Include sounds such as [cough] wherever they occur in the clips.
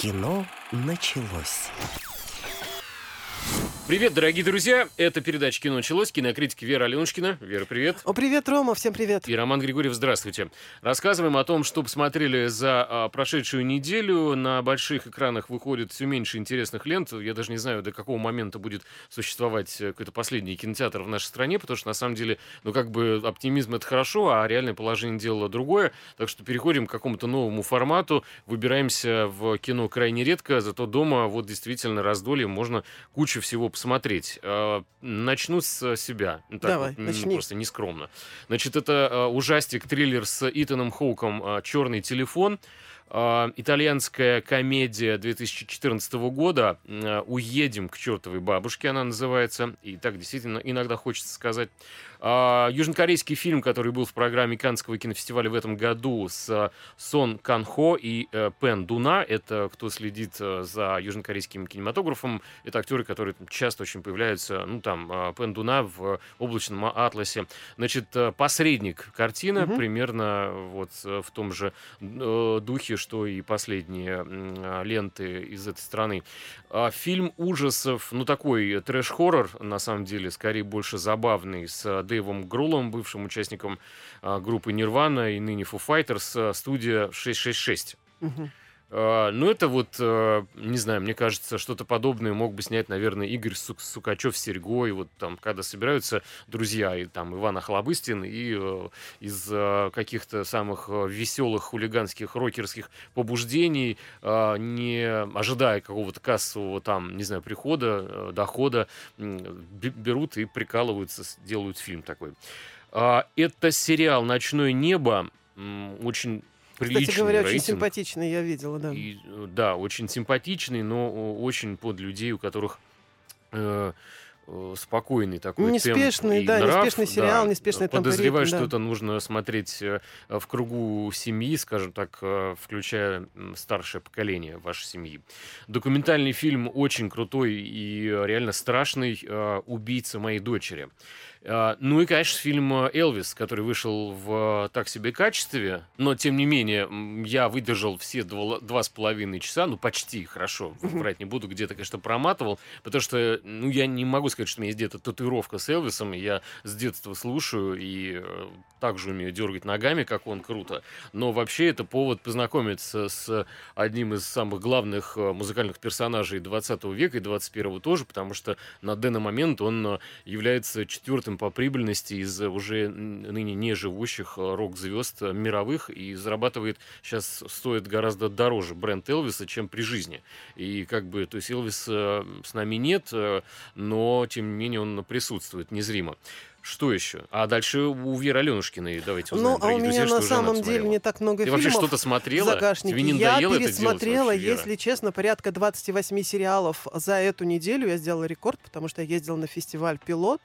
Кино началось. Привет, дорогие друзья! Это передача «Кино началось». Кинокритики Вера Аленушкина. Вера, привет. О, привет, Рома, всем привет. И Роман Григорьев, здравствуйте. Рассказываем о том, что посмотрели за а, прошедшую неделю. На больших экранах выходит все меньше интересных лент. Я даже не знаю, до какого момента будет существовать э, какой-то последний кинотеатр в нашей стране, потому что, на самом деле, ну, как бы оптимизм — это хорошо, а реальное положение дела другое. Так что переходим к какому-то новому формату. Выбираемся в кино крайне редко, зато дома вот действительно раздолье, можно кучу всего посмотреть. Э, начну с себя. Ну, так Давай, вот, начни. Просто нескромно. Значит, это э, ужастик, триллер с Итаном Хоуком э, «Черный телефон». Итальянская комедия 2014 года «Уедем к чертовой бабушке» она называется. И так действительно иногда хочется сказать. А, Южнокорейский фильм, который был в программе Каннского кинофестиваля в этом году с э, Сон Кан Хо и э, Пен Дуна. Это кто следит э, за южнокорейским кинематографом. Это актеры, которые часто очень появляются. Ну, там, Пен Дуна в «Облачном атласе». Значит, «Посредник» картина Мгм. примерно вот в том же духе, что и последние ленты из этой страны. А, Фильм ужасов, ну такой трэш-хоррор, на самом деле, скорее больше забавный, с Дэйвом Грулом, бывшим участником а, группы Нирвана и ныне Foo Fighters, а, студия 666. Мгм. А, Ну, это вот, э, не знаю, мне кажется, что-то подобное мог бы снять, наверное, Игорь Сук- Сукачев с Серегой, вот там, когда собираются друзья, и там Иван Охлобыстин, и э, из э, каких-то самых э, веселых хулиганских рокерских побуждений, не ожидая какого-то кассового там, не знаю, прихода, э, дохода, берут и прикалываются, делают фильм такой. А, Это сериал «Ночное небо», очень приличный Кстати говоря, очень рейтинг. симпатичный, я видела, да. И, э, да, очень симпатичный, но очень под людей, у которых э, э, спокойный такой Неспешный, темп да, нрав, неспешный сериал, да. неспешный темп Подозреваю, ритм, что да. это нужно смотреть э, в кругу семьи, скажем так, включая старшее поколение вашей семьи. Документальный фильм очень крутой и реально страшный «Убийца моей дочери». А, Ну и, конечно, фильм э, «Элвис», который вышел в э, так себе качестве, но, тем не менее, я выдержал все два, два с половиной часа, ну, почти, хорошо, врать не буду, где-то, конечно, проматывал, потому что, ну, я не могу сказать, что у меня есть где-то татуировка с Элвисом, я с детства слушаю и э, также умею дергать ногами, как он, круто, но вообще это повод познакомиться с одним из самых главных музыкальных персонажей 20 века и 21 тоже, потому что на данный момент он является четвертым по прибыльности из э, уже ныне не живущих э, рок-звезд э, мировых и зарабатывает сейчас стоит гораздо дороже бренд Элвиса, чем при жизни. И как бы, то есть Элвис с нами нет, но тем не менее он присутствует незримо. Что еще? А дальше у Веры Аленушкиной давайте узнаем, Ну, а у друзья, меня что на самом деле не так много Ты вообще фильмов. что-то смотрела? в загашнике. Тебе не я надоело это делать пересмотрела, вообще, если честно, порядка 28 сериалов за эту неделю. Я сделала рекорд, потому что я ездила на фестиваль «Пилот».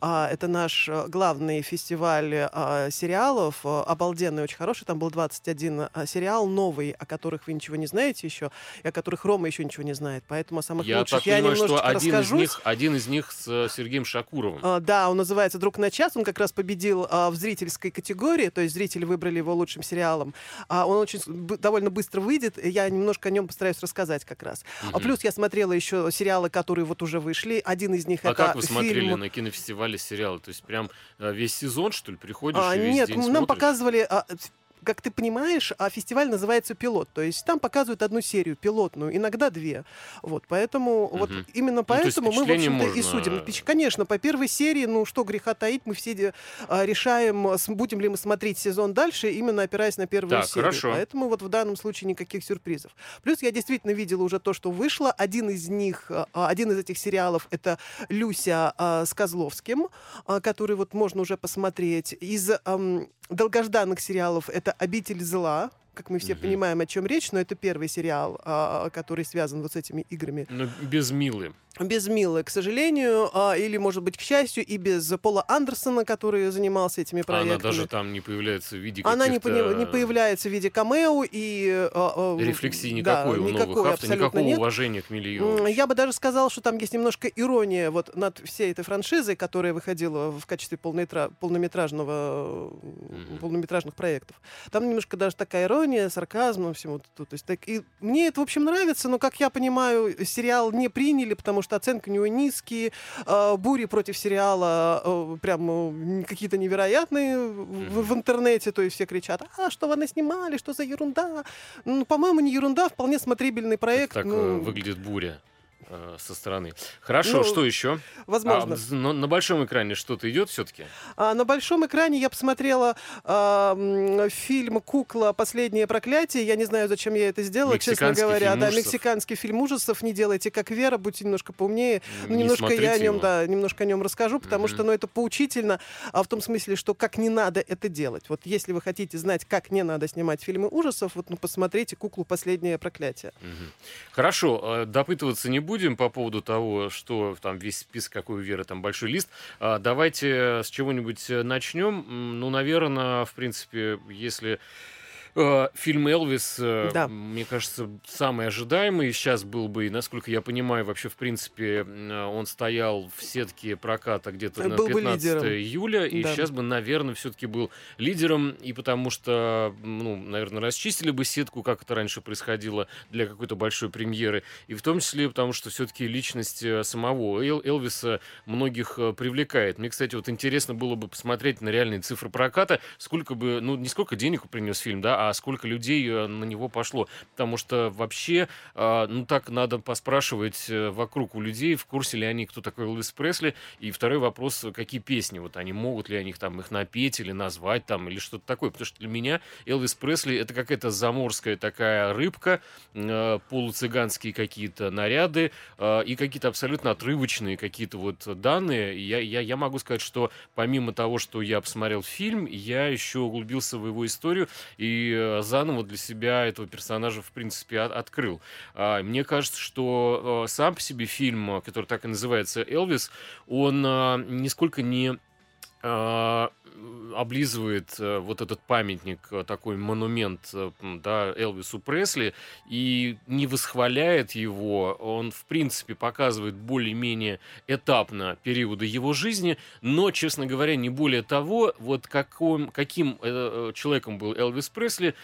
А, это наш э, главный фестиваль а, сериалов. э, Обалденный, очень хороший. Там был 21 а, сериал новый, о которых вы ничего не знаете еще, и о которых Рома еще ничего не знает. Поэтому о самых Я лучших так я понимаю, что немножечко один из, расскажусь. них, один из них с э, Сергеем Шакуровым. Да, он называется «Друг на час». Он как раз победил а, в зрительской категории, то есть зрители выбрали его лучшим сериалом. А, Он очень довольно быстро выйдет, я немножко о нем постараюсь рассказать как раз. А Мгм. плюс я смотрела еще сериалы, которые вот уже вышли. Один из них А это как вы смотрели фильм... на кинофестивале сериалы? То есть прям э, весь сезон, что ли, приходишь А, и весь нет, день нам смотришь? показывали... а, как ты понимаешь, а фестиваль называется пилот, то есть там показывают одну серию пилотную, иногда две, вот, поэтому вот Мгм. именно Ну, поэтому мы в общем-то и можно- судим. Впеч- Конечно, по первой серии, ну что греха таить, мы все а, решаем, а, будем ли мы смотреть сезон дальше, именно опираясь на первую Так, серию. хорошо. Поэтому вот в данном случае никаких сюрпризов. Плюс я действительно видела уже то, что вышло. Один из них, а, один из этих сериалов это Люся с Козловским, который вот можно уже посмотреть. Из долгожданных сериалов это «Обитель зла», как мы все Мгм. понимаем, о чем речь, но это первый сериал, а, который связан вот с этими играми. Ну, без Милы. Без Милы, к сожалению, а, или, может быть, к счастью, и без Пола Андерсона, который занимался этими А проектами. она даже там не появляется в виде Она не, не появляется в виде камео и... Рефлексии да, никакой у новых никакой авторов, абсолютно никакого нет. уважения к Миле М, Йовович. Я бы даже сказал, что там есть немножко ирония вот над всей этой франшизой, которая выходила в качестве полнометра- полнометражного, Мгм. полнометражных проектов. Там немножко даже такая ирония, ирония, сарказм, ну, всему тут. То есть, так, и мне это, в общем, нравится, но, как я понимаю, сериал не приняли, потому что оценки у него низкие, э, бури против сериала э, прям э, какие-то невероятные в, в интернете, то есть все кричат, а, что вы наснимали, что за ерунда? Ну, по-моему, не ерунда, вполне смотрибельный проект. Так ну... выглядит буря. Э, со стороны. Хорошо, ну, что еще? Возможно. А, на, на большом экране что-то идет все-таки? А, на большом экране я посмотрела а, фильм Кукла Последнее проклятие. Я не знаю, зачем я это сделала, честно говоря. Фильм да, ужасов. мексиканский фильм ужасов. Не делайте как Вера, будьте немножко поумнее. Не немножко я о нем, его. да, немножко о нем расскажу, потому Мгм. что, ну, это поучительно, а в том смысле, что как не надо это делать. Вот если вы хотите знать, как не надо снимать фильмы ужасов, вот ну посмотрите Куклу Последнее проклятие. Мгм. Хорошо, э, допытываться не будем по поводу того, что там весь список, какой у Веры, там большой лист. А, Давайте с чего-нибудь э, начнем. Ну, наверное, в принципе, если фильм «Элвис», э, Да. мне кажется, самый ожидаемый сейчас был бы, и, насколько я понимаю, вообще, в принципе, э, он стоял в сетке проката где-то Э, на был бы 15 лидером. июля, и Да. сейчас бы, наверное, все-таки был лидером, и потому что, ну, наверное, расчистили бы сетку, как это раньше происходило для какой-то большой премьеры, и в том числе потому, что все-таки личность э, самого Эл- Элвиса многих э, привлекает. Мне, кстати, вот интересно было бы посмотреть на реальные цифры проката, сколько бы, ну, не сколько денег принес фильм, да, а сколько людей э, на него пошло, потому что вообще, э, ну, так надо поспрашивать э, вокруг у людей, в курсе ли они, кто такой Элвис Пресли, и второй вопрос, какие песни, вот они могут ли они их там их напеть или назвать там, или что-то такое, потому что для меня Элвис Пресли это какая-то заморская такая рыбка, э, полуцыганские какие-то наряды и какие-то абсолютно отрывочные какие-то вот данные. Я, я, я могу сказать, что помимо того, что я посмотрел фильм, я еще углубился в его историю. И э, заново для себя этого персонажа, в принципе, от- открыл. А, Мне кажется, что э, сам по себе фильм, э, который так и называется «Элвис», он нисколько не облизывает э, вот этот памятник, э, такой монумент, э, да, Элвису Пресли, и не восхваляет его, он, в принципе, показывает более-менее этапно периоды его жизни, но, честно говоря, не более того, вот каком, каким человеком был Элвис Пресли,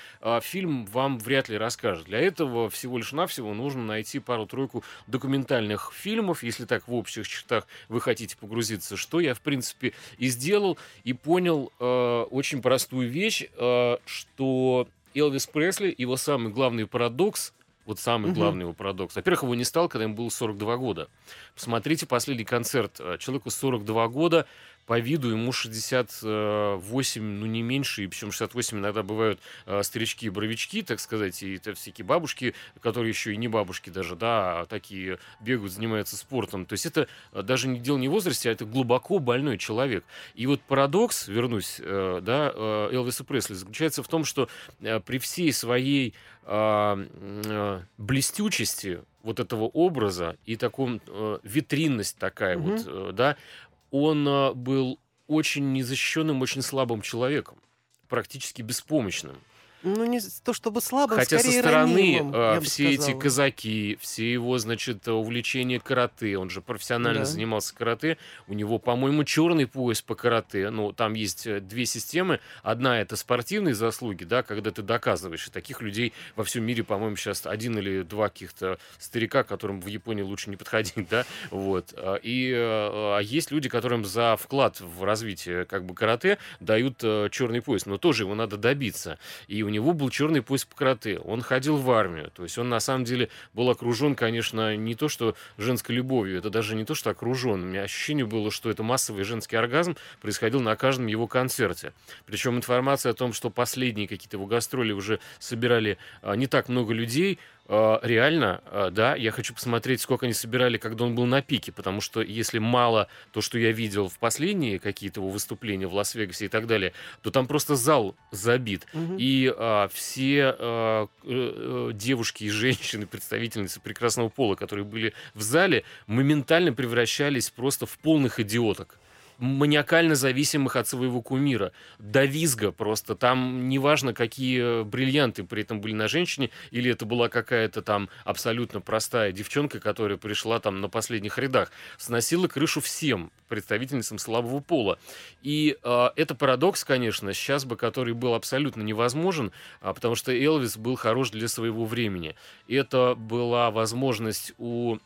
фильм вам вряд ли расскажет. Для этого всего лишь навсего нужно найти пару-тройку документальных фильмов, если так в общих чертах вы хотите погрузиться, что я, в принципе, и сделал, и понял э, очень простую вещь, э, что Элвис Пресли, его самый главный парадокс, вот самый Мгм. главный его парадокс. Во-первых, его не стал, когда ему было 42 года. Посмотрите последний концерт. э, Человеку 42 года, по виду ему 68, ну не меньше, и причем 68 иногда бывают э, старички и боровички, так сказать, и это всякие бабушки, которые еще и не бабушки даже, да, а такие бегают, занимаются спортом. То есть это э, даже не дело не в возрасте, а это глубоко больной человек. И вот парадокс, вернусь, э, да, э, Элвиса Пресли, заключается в том, что э, при всей своей м, э, блестючести вот этого образа и таком э, витринность такая Мгм. вот, э, да, он э, был очень незащищенным, очень слабым человеком, практически беспомощным. Ну, не то чтобы слабым, Хотя со стороны ранимым, э, все эти казаки, все его, значит, увлечения карате, он же профессионально Да. занимался карате, у него, по-моему, черный пояс по карате, ну, там есть э, две системы, одна это спортивные заслуги, да, когда ты доказываешь, и таких людей во всем мире, по-моему, сейчас один или два каких-то старика, которым в Японии лучше не подходить, [laughs] да, вот, А, и э, а есть люди, которым за вклад в развитие, как бы, карате дают черный пояс, но тоже его надо добиться, и у него был черный пояс по карате. Он ходил в армию. То есть он на самом деле был окружен, конечно, не то что женской любовью, это даже не то что окружен. У меня ощущение было, что это массовый женский оргазм происходил на каждом его концерте. Причем информация о том, что последние какие-то его гастроли уже собирали а, не так много людей, реально, а, да, я хочу посмотреть, сколько они собирали, когда он был на пике, потому что если мало то, что я видел в последние какие-то его выступления в Лас-Вегасе и так далее, то там просто зал забит. Мгм. И а, все а, э, э, девушки и женщины, представительницы прекрасного пола, которые были в зале, моментально превращались просто в полных идиоток. Маниакально зависимых от своего кумира. До визга просто. Там неважно, какие бриллианты при этом были на женщине, или это была какая-то там абсолютно простая девчонка, которая пришла там на последних рядах. Сносила крышу всем представительницам слабого пола. И э, это парадокс, конечно, сейчас бы, который был абсолютно невозможен, а, потому что Элвис был хорош для своего времени. Это была возможность у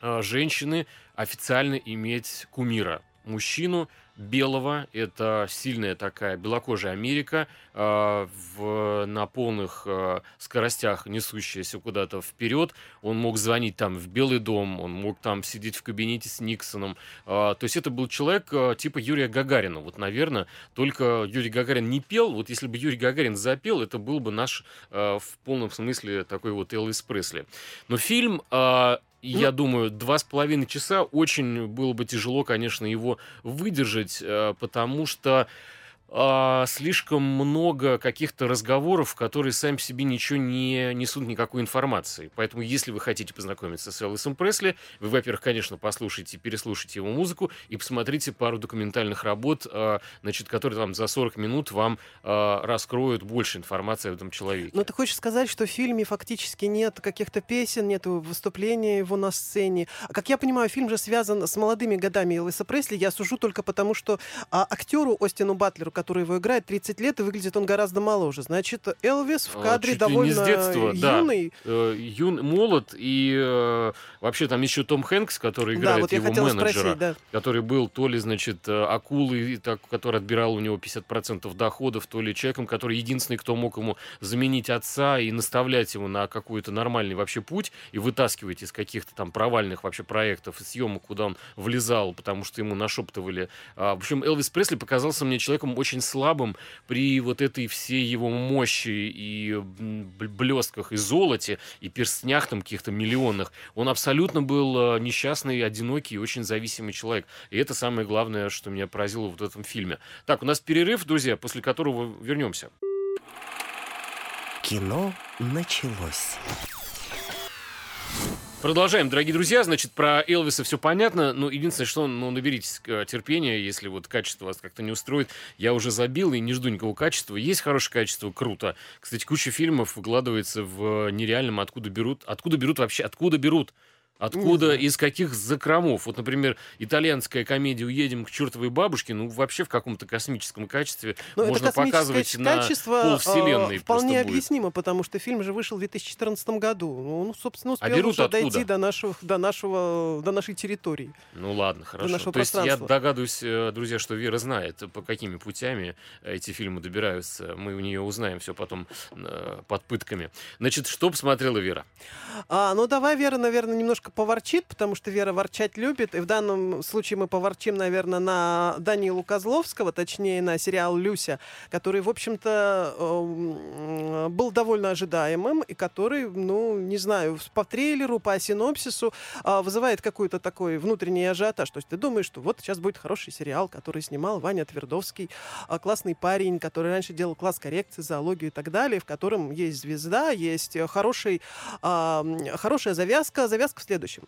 э, женщины официально иметь кумира мужчину белого, это сильная такая белокожая Америка, э, в, на полных э, скоростях несущаяся куда-то вперед. Он мог звонить там в Белый дом, он мог там сидеть в кабинете с Никсоном. Э, то есть это был человек э, типа Юрия Гагарина. Вот, наверное, только Юрий Гагарин не пел. Вот если бы Юрий Гагарин запел, это был бы наш э, в полном смысле такой вот Элвис Пресли. Но фильм э, ну, я думаю, два с половиной часа очень было бы тяжело, конечно, его выдержать, э, потому что а, слишком много каких-то разговоров, которые сами по себе ничего не несут никакой информации. Поэтому, если вы хотите познакомиться с Элвисом Пресли, вы, во-первых, конечно, послушайте, переслушайте его музыку и посмотрите пару документальных работ, а, значит, которые там за 40 минут вам а, раскроют больше информации об этом человеке. Но ты хочешь сказать, что в фильме фактически нет каких-то песен, нет выступления его на сцене. Как я понимаю, фильм же связан с молодыми годами Элвиса Пресли. Я сужу только потому, что актеру Остину Батлеру, который его играет, 30 лет, и выглядит он гораздо моложе. Значит, Элвис в а, кадре Чуть довольно не с детства, юный. Да. Э, юн, молод, и э, вообще там еще Том Хэнкс, который играет да, вот его менеджера, спросить, да. который был то ли, значит, э, акулой, так, который отбирал у него 50% доходов, то ли человеком, который единственный, кто мог ему заменить отца и наставлять его на какой-то нормальный вообще путь и вытаскивать из каких-то там провальных вообще проектов и съемок, куда он влезал, потому что ему нашептывали. А, в общем, Элвис Пресли показался мне человеком очень слабым при вот этой всей его мощи и блестках и золоте, и перстнях там каких-то миллионных. Он абсолютно был э, несчастный, одинокий и очень зависимый человек. И это самое главное, что меня поразило вот в этом фильме. Так, у нас перерыв, друзья, после которого вернемся. Кино началось. Продолжаем, дорогие друзья. Значит, про Элвиса все понятно. Ну, единственное, что, ну, наберитесь э, терпения, если вот качество вас как-то не устроит. Я уже забил и не жду никакого качества. Есть хорошее качество, круто. Кстати, куча фильмов выкладывается в нереальном, откуда берут. Откуда берут вообще? Откуда берут? Откуда, из каких закромов? Вот, например, итальянская комедия «Уедем к чертовой бабушке», ну, вообще в каком-то космическом качестве Но ну, можно показывать качество, на полвселенной. вполне объяснимо, потому что фильм же вышел в 2014 году. Ну, ну собственно, успел а уже откуда? дойти до, нашего, до, нашего, до нашей территории. Ну, ладно, хорошо. То есть я догадываюсь, э, друзья, что Вера знает, по какими путями эти фильмы добираются. Мы у нее узнаем все потом э, под пытками. Значит, что посмотрела Вера? А, ну, давай, Вера, наверное, немножко немножко поворчит, потому что Вера ворчать любит. И в данном случае мы поворчим, наверное, на Данилу Козловского, точнее, на сериал «Люся», который, в общем-то, эм, был довольно ожидаемым и который, ну, не знаю, по трейлеру, по синопсису а, вызывает какой-то такой внутренний ажиотаж. То есть ты думаешь, что вот сейчас будет хороший сериал, который снимал Ваня Твердовский, а, классный парень, который раньше делал класс коррекции, зоологию и так далее, в котором есть звезда, есть хороший, хорошая завязка, завязка в следующем.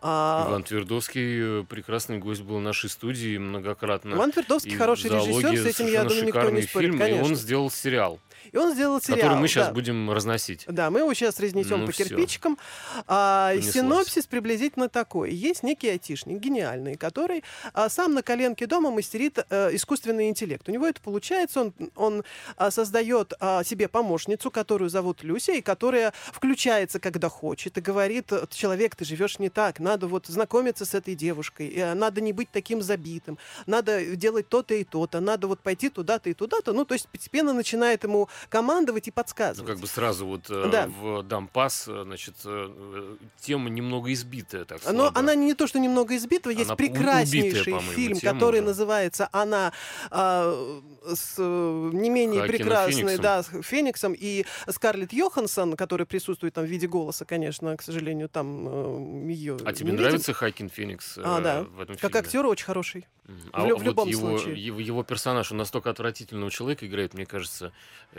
А... Иван Твердовский э, прекрасный гость был в нашей студии многократно. Иван Твердовский хороший режиссер, с этим, я думаю, никто не спорит, фильм, конечно. И он сделал сериал. И он сделал сериал. Который мы сейчас да. будем разносить. Да, мы его сейчас разнесем ну, по все. кирпичикам. А, синопсис приблизительно такой. Есть некий айтишник, гениальный, который а, сам на коленке дома мастерит а, искусственный интеллект. У него это получается. Он, он а, создает а, себе помощницу, которую зовут Люся, и которая включается, когда хочет, и говорит, человек, ты живешь не так, надо вот знакомиться с этой девушкой, а, надо не быть таким забитым, надо делать то-то и то-то, надо вот пойти туда-то и туда-то. Ну, то есть постепенно начинает ему командовать и подсказывать. Ну, как бы сразу вот э, да. в Дампас, э, значит, э, тема немного избитая, так Но она не то, что немного избитая, есть она прекраснейший убитая, фильм, который уже. называется «Она э, с не менее Хакина прекрасной, Фениксом. да, с Фениксом, и Скарлетт Йоханссон, который присутствует там в виде голоса, конечно, к сожалению, там э, ее А тебе нравится Хакин Феникс э, а, да. в этом фильме? Как актер очень хороший. А в, в вот любом его, случае. Его, его персонаж, он настолько отвратительного человека играет, мне кажется,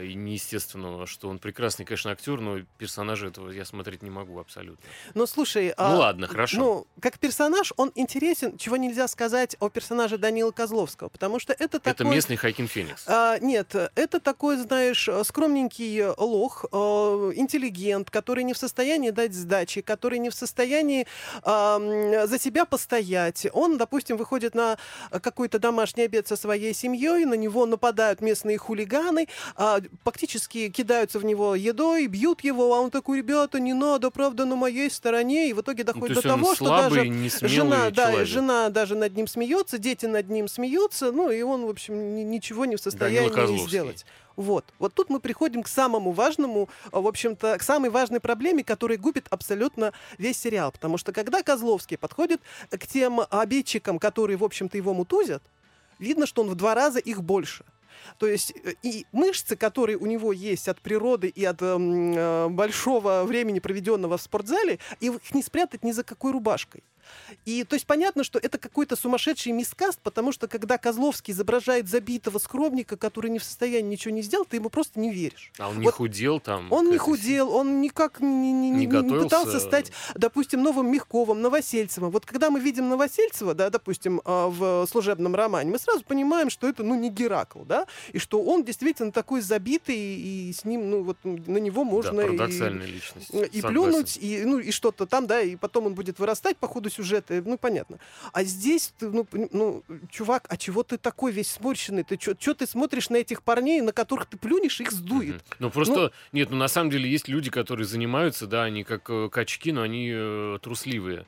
неестественного, что он прекрасный, конечно, актер, но персонажа этого я смотреть не могу абсолютно. Ну, слушай... Ну, а, ладно, хорошо. Ну, как персонаж он интересен, чего нельзя сказать о персонаже Данила Козловского, потому что это такой... Это местный Хайкин Феникс. А, нет, это такой, знаешь, скромненький лох, а, интеллигент, который не в состоянии дать сдачи, который не в состоянии а, за себя постоять. Он, допустим, выходит на какой-то домашний обед со своей семьей, на него нападают местные хулиганы, а, фактически кидаются в него едой, бьют его, а он такой, ребята, не надо, правда, на моей стороне. И в итоге Ну, доходит то до того, что слабый, даже жена, да, жена даже над ним смеется, дети над ним смеются, ну и он, в общем, ни- ничего не в состоянии сделать. Вот. Вот тут мы приходим к самому важному, в общем-то, к самой важной проблеме, которая губит абсолютно весь сериал. Потому что когда Козловский подходит к тем обидчикам, которые, в общем-то, его мутузят, видно, что он в два раза их больше. То есть э, и мышцы, которые у него есть от природы и от эм, э, большого времени, проведенного в спортзале, их не спрятать ни за какой рубашкой. И то есть понятно, что это какой-то сумасшедший мискаст, потому что когда Козловский изображает забитого скромника, который не в состоянии ничего не сделать, ты ему просто не веришь. А он не Вот худел там? Он не худел, он никак не, не- Не не- не готовился? пытался стать, допустим, новым Мягковым, Новосельцевым. Вот когда мы видим Новосельцева, да, допустим, а, в служебном романе, мы сразу понимаем, что это, ну, не Геракл, да, и что он действительно такой забитый, и с ним, ну, вот на него можно Да, и- личность. и согласен. плюнуть, и, ну, и что-то там, да, и потом он будет вырастать по ходу сюжета, ну, понятно. А здесь, ты, ну, ну, чувак, а чего ты такой весь сморщенный? Ты что ты смотришь на этих парней, на которых ты плюнешь, их сдует? Мгм. Ну просто, нет, ну на самом деле есть люди, которые занимаются, да, они как э, качки, но они э, трусливые.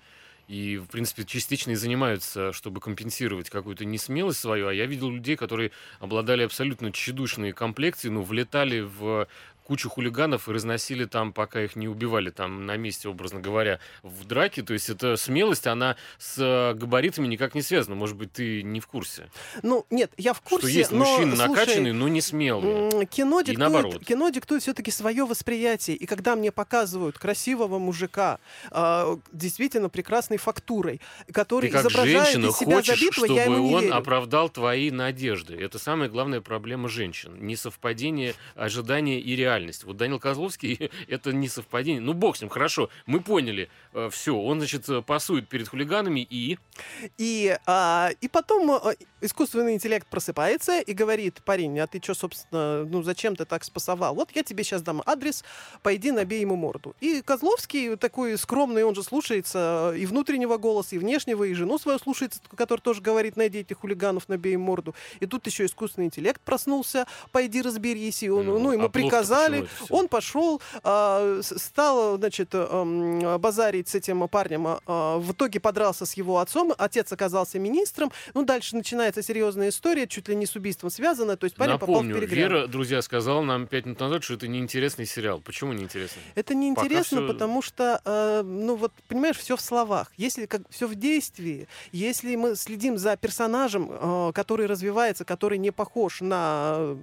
И, в принципе, частично и занимаются, чтобы компенсировать какую-то несмелость свою. А я видел людей, которые обладали абсолютно тщедушной комплекцией, ну, влетали в кучу хулиганов и разносили там, пока их не убивали там на месте, образно говоря, в драке. То есть эта смелость, она с э, габаритами никак не связана. Может быть, ты не в курсе. Ну, нет, я в курсе, что есть но, мужчины слушай, накачанные, но не смелые. Кино И наоборот. диктует, кино диктует все-таки свое восприятие. И когда мне показывают красивого мужика, а, действительно прекрасной фактурой, который Ты как изображает женщина из себя хочешь, забитого, чтобы я ему не он верю. оправдал твои надежды. Это самая главная проблема женщин. Несовпадение ожидания и реальности. Вот Данил Козловский [laughs] — это несовпадение. Ну, бог с ним, хорошо. Мы поняли. все, он, значит, э, пасует перед хулиганами и... И, а, и потом а, искусственный интеллект просыпается и говорит, парень, а ты что, собственно, ну зачем ты так спасовал? Вот я тебе сейчас дам адрес, пойди набей ему морду. И Козловский такой скромный, он же слушается и внутреннего голоса, и внешнего, и жену свою слушается, которая тоже говорит, найди этих хулиганов, набей им морду. И тут еще искусственный интеллект проснулся, пойди разберись. И он, Ну, ну, ему приказали, это всё? он пошел, а, стал, значит, эм, базарить с этим парнем, а, а, в итоге подрался с его отцом, отец оказался министром, ну, дальше начинается серьезная история, чуть ли не с убийством связана, то есть парень Напомню, попал в перегрев. Вера, друзья, сказала нам пять минут назад, что это неинтересный сериал. Почему неинтересный? Это неинтересно, всё- потому что, э, ну вот, понимаешь, все в словах. Если как все в действии, если мы следим за персонажем, э, который развивается, который не похож на,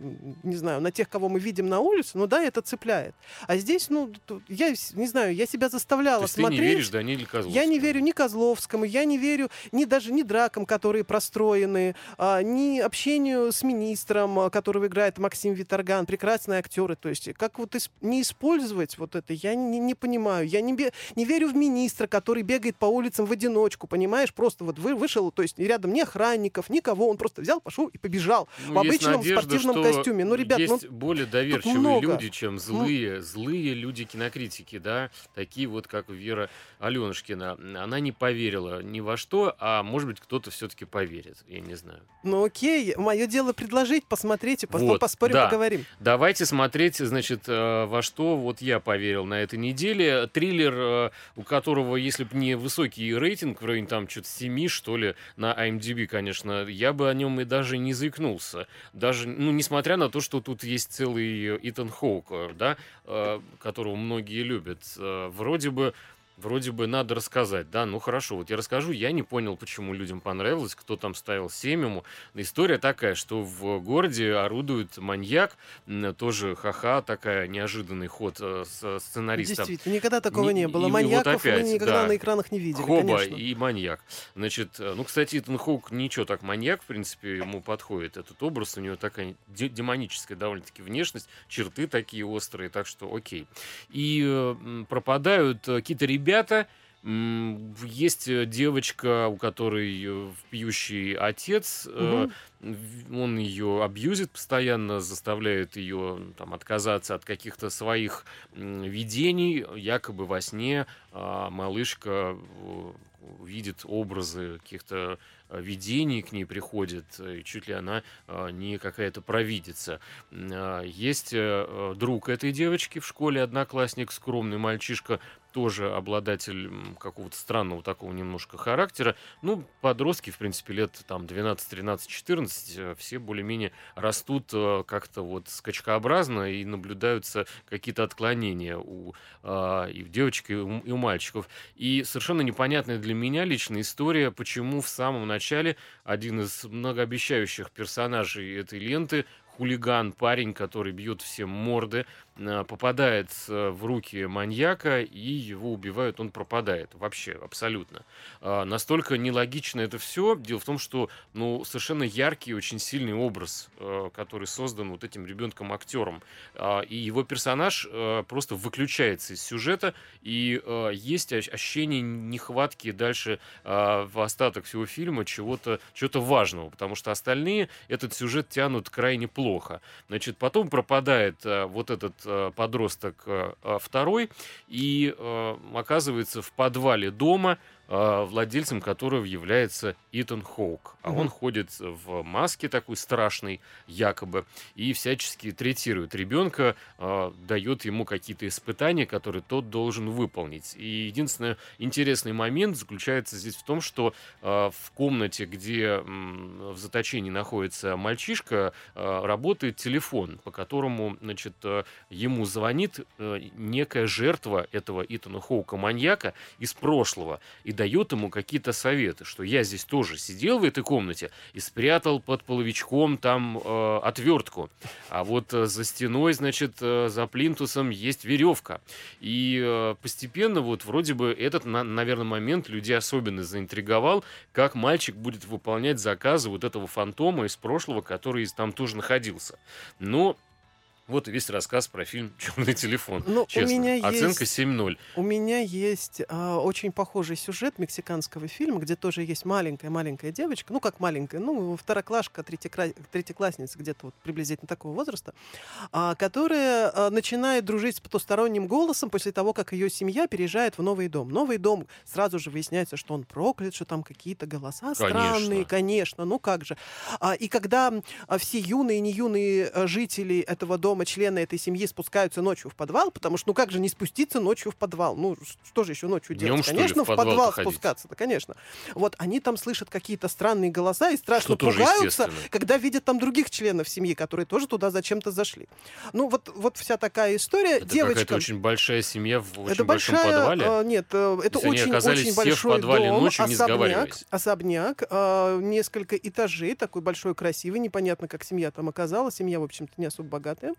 не знаю, на тех, кого мы видим на улице, ну да, это цепляет. А здесь, ну, я не знаю, я себя То заставляла есть смотреть. ты не веришь Даниле Козловскому? Я не верю ни Козловскому, я не верю ни даже ни дракам, которые простроены, а, ни общению с министром, а, которого играет Максим Виторган, прекрасные актеры. То есть как вот ис- не использовать вот это, я не, не понимаю. Я не, бе- не верю в министра, который бегает по улицам в одиночку, понимаешь? Просто вот вы, вышел, то есть рядом ни охранников, никого, он просто взял, пошел и побежал Ну, в обычном надежда, спортивном костюме. Ну, ребят, ну, есть более доверчивые много. Люди, чем злые, злые люди кинокритики, да, такие вот, как Вера Аленушкина. Она не поверила ни во что, а может быть кто-то все-таки поверит, я не знаю. ну окей, мое дело предложить, посмотрите, потом Вот, поспорим, да. поговорим. Давайте смотреть, значит, э, во что вот я поверил на этой неделе. Триллер, э, у которого, если бы не высокий рейтинг, в районе там что-то 7, что ли, на IMDb, конечно, я бы о нем и даже не заикнулся. Даже, ну, несмотря на то, что тут есть целый Итан Хоук, э, да, э, которого многие любят. Э, Вроде бы вроде бы надо рассказать, да, ну хорошо, вот я расскажу, я не понял, почему людям понравилось, кто там ставил 7 ему. История такая, что в городе орудует маньяк, тоже ха-ха, такая неожиданный ход э, с сценариста. Действительно, никогда такого не, не было. Маньяков вот опять, мы никогда да. на экранах не видели, Хоба конечно. и маньяк. Значит, э, ну, кстати, Итан Хоук ничего так маньяк, в принципе, ему подходит этот образ, у него такая демоническая довольно-таки внешность, черты такие острые, так что окей. И э, пропадают какие-то ребята, есть э, девочка, у которой э, пьющий отец, угу. он ее абьюзит постоянно, заставляет ее там, отказаться от каких-то своих видений. Якобы во сне а, малышка видит образы каких-то видений к ней приходит, и чуть ли она не какая-то провидица. А, есть друг этой девочки в школе, одноклассник, скромный мальчишка, тоже обладатель какого-то странного такого немножко характера. Ну, подростки, в принципе, лет там 12, 13, 14, все более-менее растут э, как-то вот скачкообразно и наблюдаются какие-то отклонения у э, и у девочек, и у, и у мальчиков. И совершенно непонятная для меня личная история, почему в самом начале один из многообещающих персонажей этой ленты хулиган, парень, который бьет всем морды, попадает э, в руки маньяка и его убивают, он пропадает вообще абсолютно. А, настолько нелогично это все. Дело в том, что ну, совершенно яркий, очень сильный образ, э, который создан вот этим ребенком-актером. А, и его персонаж просто выключается из сюжета, и есть ощущение нехватки дальше в остаток всего фильма чего-то чего важного, потому что остальные этот сюжет тянут крайне плохо. Значит, потом пропадает вот этот Э, подросток э, э, второй. И оказывается в подвале дома владельцем которого является Итан Хоук. А угу. он ходит в маске такой страшной, якобы, и всячески третирует ребенка, э, дает ему какие-то испытания, которые тот должен выполнить. И единственный интересный момент заключается здесь в том, что э, в комнате, где э, в заточении находится мальчишка, э, работает телефон, по которому значит, э, ему звонит э, некая жертва этого Итана Хоука маньяка из прошлого и дает ему какие-то советы, что я здесь тоже сидел в этой комнате и спрятал под половичком там э, отвертку, а вот э, за стеной, значит, э, за плинтусом есть веревка. И э, постепенно вот вроде бы этот, на, наверное, момент людей особенно заинтриговал, как мальчик будет выполнять заказы вот этого фантома из прошлого, который там тоже находился. Но вот весь рассказ про фильм [laughs] «Черный телефон». Ну, Честно. У меня Оценка есть, 7-0. У меня есть а, очень похожий сюжет мексиканского фильма, где тоже есть маленькая-маленькая девочка, ну, как маленькая, ну, второклашка, третьекра... третьеклассница, где-то вот приблизительно такого возраста, а, которая а, начинает дружить с потусторонним голосом после того, как ее семья переезжает в новый дом. Новый дом, сразу же выясняется, что он проклят, что там какие-то голоса конечно. странные, конечно, ну как же. А, и когда а, все юные и не юные а, жители этого дома дома члены этой семьи спускаются ночью в подвал, потому что ну как же не спуститься ночью в подвал? Ну что же еще ночью делать? Днем, конечно, в подвал, в подвал спускаться, да, конечно. Вот они там слышат какие-то странные голоса и страшно что пугаются, когда видят там других членов семьи, которые тоже туда зачем-то зашли. Ну вот, вот вся такая история. Это Девочка... какая-то очень большая семья в очень это большом большая, подвале? А, нет, э, это Если очень, очень большой дом, ночью, особняк, особняк а, несколько этажей, такой большой, красивый, непонятно, как семья там оказалась. Семья, в общем-то, не особо богатая.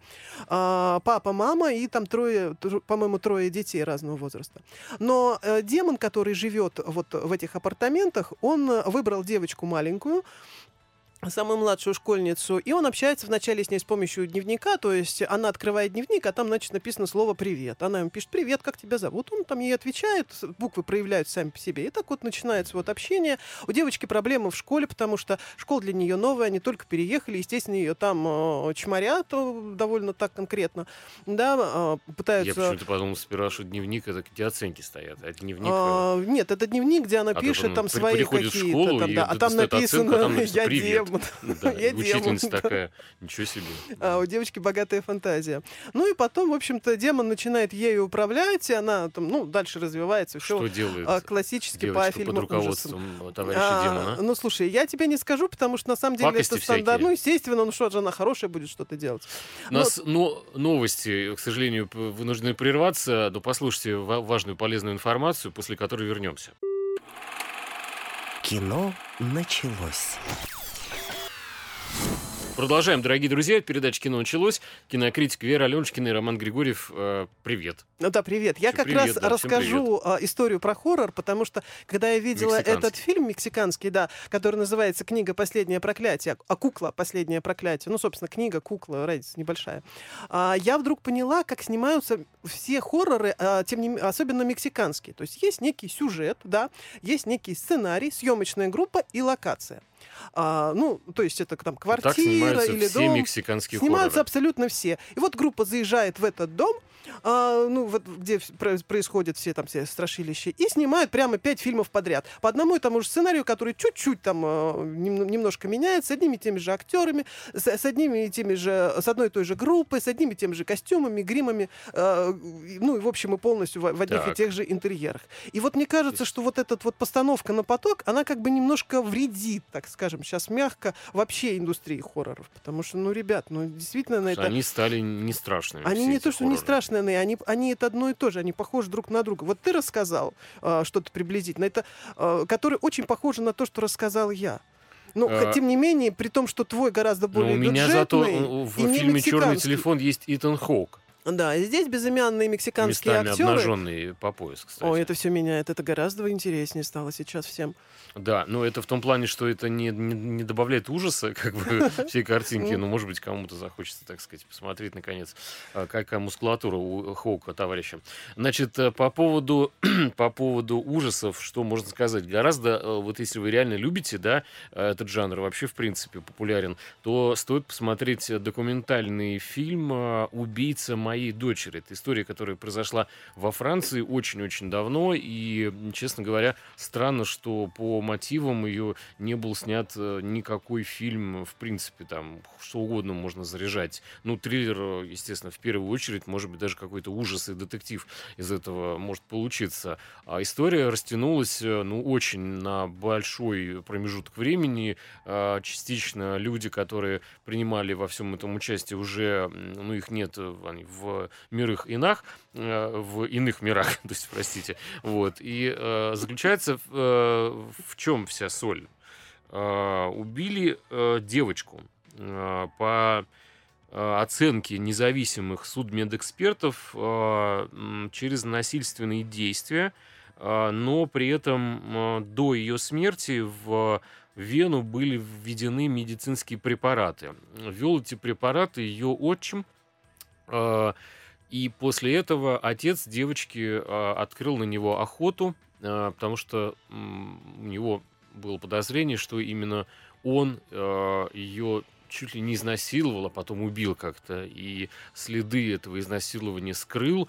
А, папа, мама и там трое, по-моему, трое детей разного возраста. Но э, демон, который живет вот в этих апартаментах, он выбрал девочку маленькую, самую младшую школьницу, и он общается вначале с ней с помощью дневника, то есть она открывает дневник, а там, значит, написано слово «привет». Она ему пишет «привет, как тебя зовут?» Он там ей отвечает, буквы проявляются сами по себе. И так вот начинается вот общение. У девочки проблемы в школе, потому что школа для нее новая, они только переехали, естественно, ее там э, чморят довольно так конкретно, да, э, пытаются... Я почему-то подумал сперва, что дневник, это где оценки стоят, а дневник... А, нет, это дневник, где она а пишет там свои какие-то, там, да, а там написано «я демон», Вот Да, [laughs] я и делаю. учительница да. такая, ничего себе. А у девочки богатая фантазия. Ну и потом, в общем-то, демон начинает ею управлять, и она там, ну, дальше развивается. Что Все делает классически по девочка под фильму ужасам. руководством товарища А, демона? Ну, слушай, я тебе не скажу, потому что на самом деле Пакости это стандарт. всякие. Ну, естественно, ну что же, она хорошая будет что-то делать. У нас но, новости, к сожалению, вынуждены прерваться, но послушайте ва- важную полезную информацию, после которой вернемся. Кино началось. Продолжаем, дорогие друзья. Передача «Кино началось». Кинокритик Вера Аленушкина и Роман Григорьев. э, привет. Ну да, привет. Я Всё, как привет, раз да, расскажу а, историю про хоррор, потому что когда я видела этот фильм мексиканский, да, который называется «Книга. Последнее проклятие», а «Кукла. Последнее проклятие», ну, собственно, книга, кукла, разница небольшая, а, я вдруг поняла, как снимаются все хорроры, а, тем не особенно мексиканские. То есть есть некий сюжет, да, есть некий сценарий, съемочная группа и локация. А, ну, то есть это там Так квартира снимаются или все дом. мексиканские Снимаются хорроры. абсолютно все. И вот группа заезжает в этот дом, а, ну, вот где происходят все там все страшилища, и снимают прямо пять фильмов подряд. По одному и тому же сценарию, который чуть-чуть там а, нем- немножко меняется, с одними и теми же актерами, с, с одними и теми же, с одной и той же группой, с одними и теми же костюмами, гримами, и, ну, и в общем и полностью в, в одних и Так. тех же интерьерах. И вот мне кажется, что вот эта вот постановка на поток, она как бы немножко вредит, так скажем, сейчас мягко, вообще индустрии хорроров. Потому что, ну, ребят, ну, действительно на это... Они стали не страшными. Они не то, что не хорроры. страшные, они, они это одно и то же, они похожи друг на друга. Вот ты рассказал а, что-то приблизительно, это, а, которое очень похоже на то, что рассказал я. Ну, А, тем не менее, при том, что твой гораздо Но более у меня зато бюджетный э, в не фильме «Черный телефон» есть Итан Хоук. Да, здесь безымянные мексиканские Местами актеры. обнаженный по пояс, кстати. Ой, это все меняет, это гораздо интереснее стало сейчас всем. Да, но это в том плане, что это не, не, не добавляет ужаса, [laughs] как бы, всей картинки. Ну, может быть, кому-то захочется, так сказать, посмотреть, наконец, а, какая мускулатура у Хоука, товарища. Значит, э, по поводу, [clears throat] по поводу ужасов, что можно сказать? Гораздо, э, вот если вы реально любите, да, э, этот жанр вообще, в принципе, популярен, то стоит посмотреть документальный фильм «Убийца моей дочери». Это история, которая произошла во Франции очень-очень давно, и, честно говоря, странно, что по мотивам ее не был снят э, никакой фильм, в принципе, там, что угодно можно заряжать. Ну, триллер, естественно, в первую очередь, может быть, даже какой-то ужас и детектив из этого может получиться. А история растянулась, э, ну, очень на большой промежуток времени. А, Частично люди, которые принимали во всем этом участие, уже, ну, их нет э, они мирах инах, э, в иных мирах, [laughs] то есть, простите. Вот. И э, заключается в, э, чем вся соль? Убили девочку по оценке независимых судмедэкспертов через насильственные действия, но при этом до ее смерти в вену были введены медицинские препараты. Ввел эти препараты ее отчим, и после этого отец девочки э, открыл на него охоту, э, потому что у него было подозрение, что именно он ее чуть ли не изнасиловал, а потом убил как-то, и следы этого изнасилования скрыл,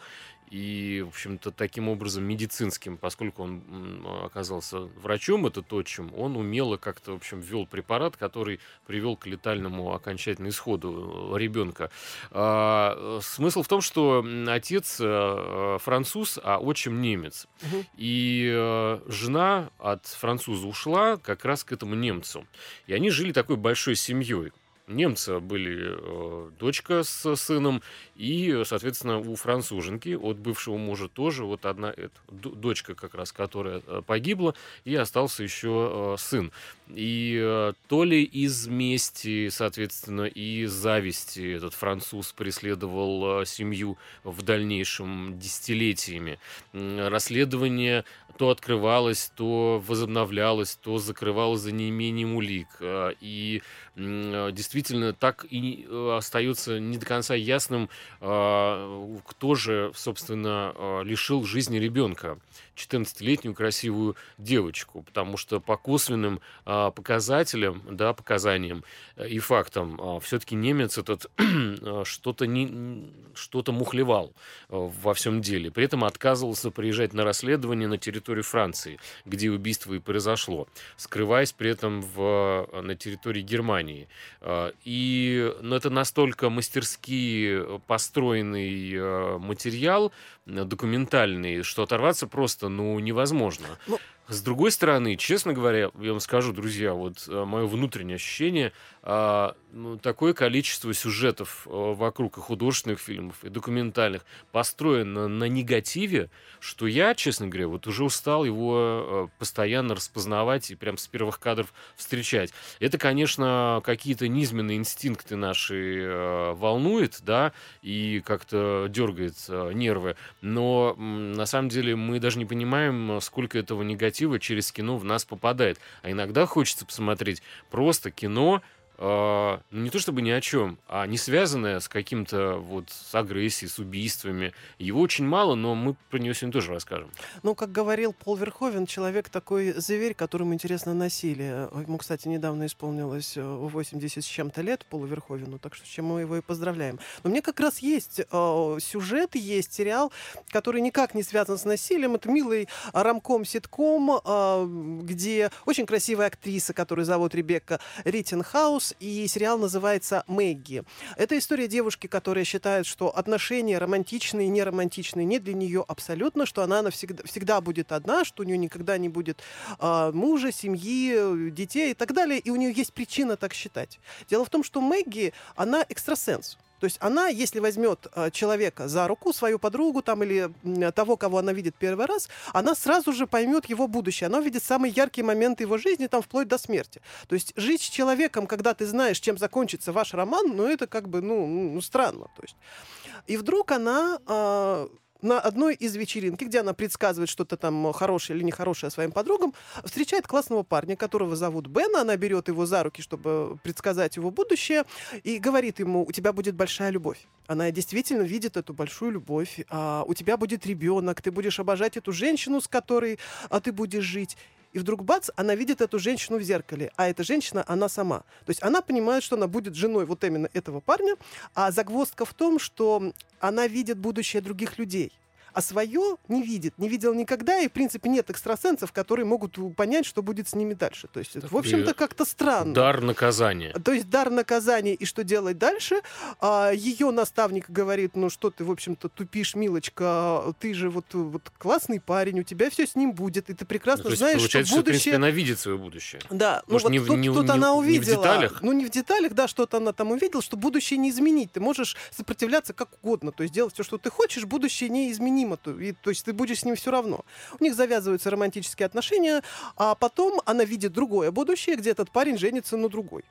и, в общем-то, таким образом медицинским, поскольку он оказался врачом, это то, чем он умело как-то, в общем, ввел препарат, который привел к летальному окончательному исходу э, ребенка. А, смысл в том, что отец э, э, француз, а отчим немец. Мгм. И жена от француза ушла как раз к этому немцу. И они жили такой большой семьей. Немца были э, дочка с сыном, и, соответственно, у француженки от бывшего мужа тоже вот одна эта, д- дочка как раз, которая э, погибла, и остался еще э, сын. И э, то ли из мести, соответственно, и зависти этот француз преследовал э, семью в дальнейшем десятилетиями. Расследование то открывалось, то возобновлялось, то закрывалось за неимением улик. Э, И действительно так и э, остается не до конца ясным, а, кто же, собственно, а, лишил жизни ребенка. 14-летнюю красивую девочку, потому что по косвенным а, показателям, да, показаниям э, и фактам, а, все-таки немец этот [clears throat] а, что-то не что-то мухлевал а, во всем деле. При этом отказывался приезжать на расследование на территорию Франции, где убийство и произошло, скрываясь при этом в, на территории Германии. А, и ну, это настолько мастерски построенный материал, документальный, что оторваться просто, ну, невозможно. Ну, с другой стороны, честно говоря, я вам скажу, друзья, вот э, мое внутреннее ощущение, а, ну, такое количество сюжетов э, вокруг и художественных фильмов, и документальных построено на негативе, что я, честно говоря, вот уже устал его э, постоянно распознавать и прям с первых кадров встречать. Это, конечно, какие-то низменные инстинкты наши волнует, да, и как-то дергает нервы, но на самом деле мы даже не понимаем, сколько этого негатива через кино в нас попадает. А иногда хочется посмотреть просто кино, э, не то чтобы ни о чем, а не связанное с каким-то вот с агрессией, с убийствами. Его очень мало, но мы про него сегодня тоже расскажем. Ну, как говорил Пол Верховен, человек такой зверь, которому интересно насилие. Ему, кстати, недавно исполнилось 80 э, с чем-то лет Полу Верховену, так что с чем мы его и поздравляем. Но мне как раз есть э, сюжет, есть сериал, который никак не связан с насилием. Это милый рамком-ситком, э, где очень красивая актриса, которую зовут Ребекка Риттенхаус, Роуз, и сериал называется «Мэгги». Это история девушки, которая считает, что отношения романтичные и неромантичные не для нее абсолютно, что она навсегда, всегда будет одна, что у нее никогда не будет э, мужа, семьи, детей и так далее, и у нее есть причина так считать. Дело в том, что Мэгги, она экстрасенс. То есть она, если возьмет э, человека за руку, свою подругу там или того, кого она видит первый раз, она сразу же поймет его будущее. Она увидит самые яркие моменты его жизни, там, вплоть до смерти. То есть жить с человеком, когда ты знаешь, чем закончится ваш роман, ну, это как бы, ну, ну странно. То есть. И вдруг она э, на одной из вечеринки, где она предсказывает что-то там хорошее или нехорошее своим подругам, встречает классного парня, которого зовут Бен. Она берет его за руки, чтобы предсказать его будущее, и говорит ему, у тебя будет большая любовь. Она действительно видит эту большую любовь. А, у тебя будет ребенок, ты будешь обожать эту женщину, с которой а, ты будешь жить. И вдруг, бац, она видит эту женщину в зеркале, а эта женщина, она сама. То есть она понимает, что она будет женой вот именно этого парня, а загвоздка в том, что она видит будущее других людей а свое не видит, не видел никогда, и, в принципе, нет экстрасенсов, которые могут понять, что будет с ними дальше. То есть, так в общем-то, как-то странно. Дар наказания. То есть дар наказания, и что делать дальше? А, ее наставник говорит, ну что ты, в общем-то, тупишь, милочка, ты же вот, вот классный парень, у тебя все с ним будет, и ты прекрасно ну, знаешь, что будущее... Что, в принципе, она видит свое будущее. Да, ну Может, ну вот не, тут, тут не, она увидела. Не в деталях? Ну не в деталях, да, что-то она там увидела, что будущее не изменить. Ты можешь сопротивляться как угодно, то есть делать все, что ты хочешь, будущее неизменимо. И, то есть ты будешь с ним все равно. У них завязываются романтические отношения, а потом она видит другое будущее, где этот парень женится на другой.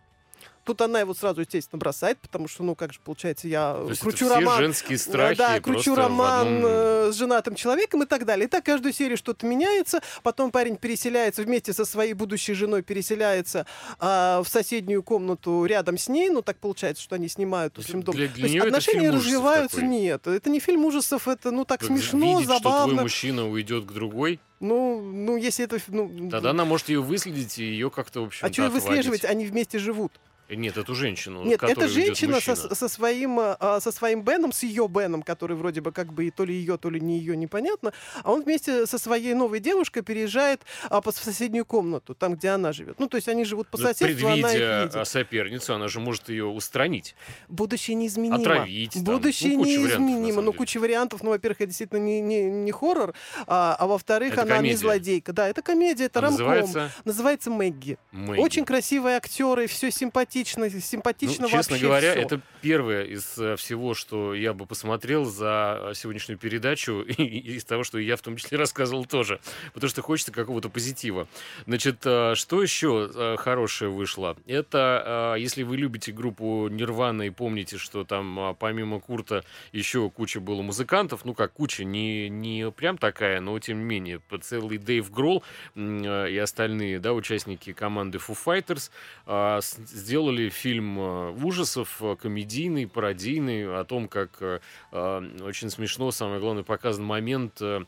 Тут она его сразу, естественно, бросает, потому что, ну, как же, получается, я То кручу роман... женские страхи Да, кручу роман одном... Э, с женатым человеком и так далее. И так каждую серию что-то меняется, потом парень переселяется вместе со своей будущей женой, переселяется а, в соседнюю комнату рядом с ней, ну, так получается, что они снимают, в общем, дом. Для, для То есть отношения развиваются, такой. нет. Это не фильм ужасов, это, ну, так, так смешно, видеть, забавно. что твой мужчина уйдет к другой? Ну, ну, если это... Ну, Тогда она может ее выследить и ее как-то, в общем А что выслеживать? Они вместе живут. Нет, эту женщину. Нет, это женщина со, со, своим, а, со своим Беном, с ее Беном, который вроде бы как бы и то ли ее, то ли не ее, непонятно. А он вместе со своей новой девушкой переезжает а, в соседнюю комнату, там, где она живет. Ну, то есть они живут по Но ну, соседству, она их видит. соперницу, она же может ее устранить. Будущее неизменимо. Отравить. Там. Будущее ну, неизменимо. Ну, куча вариантов. Ну, во-первых, это действительно не, не, не хоррор, а, а во-вторых, она комедия. не злодейка. Да, это комедия, это а рамком. Называется? Называется Мэгги. Мэгги. Очень красивые актеры, все симпатично, симпатично ну, честно говоря, все. это первое из э, всего, что я бы посмотрел за сегодняшнюю передачу, [laughs] и из того, что я в том числе [laughs] рассказывал тоже, потому что хочется какого-то позитива. Значит, э, что еще э, хорошее вышло? Это, если вы любите группу Нирвана и помните, что там помимо Курта еще куча было музыкантов, ну как куча, не, не прям такая, но тем не менее, целый Дэйв Гролл и остальные, да, участники команды Foo Fighters сделали сделали фильм э, ужасов, э, комедийный, пародийный, о том, как э, очень смешно, самое главное, показан момент а,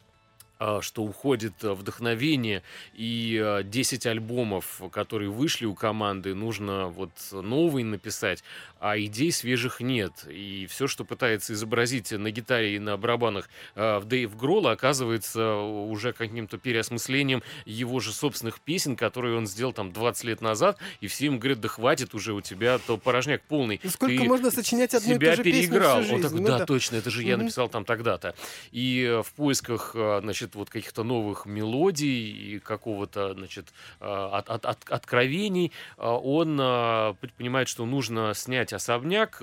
что уходит э, вдохновение, и 10 э, альбомов, которые вышли у команды, нужно вот новый написать, а идей свежих нет. И все, что пытается изобразить на гитаре и на барабанах э, в Дэйв Гролла, оказывается уже каким-то переосмыслением его же собственных песен, которые он сделал там 20 лет назад, и все им говорят, да хватит уже у тебя, то порожняк полный. Ну, сколько Ты можно сочинять одну себя и ту же переиграл. всю жизнь? Он такой, Ну да, да. точно, это же я написал там тогда-то. И в поисках, э, значит, вот каких-то новых мелодий и какого-то, значит, э, от, от- от- откровений, э, он п- понимает, что нужно снять особняк,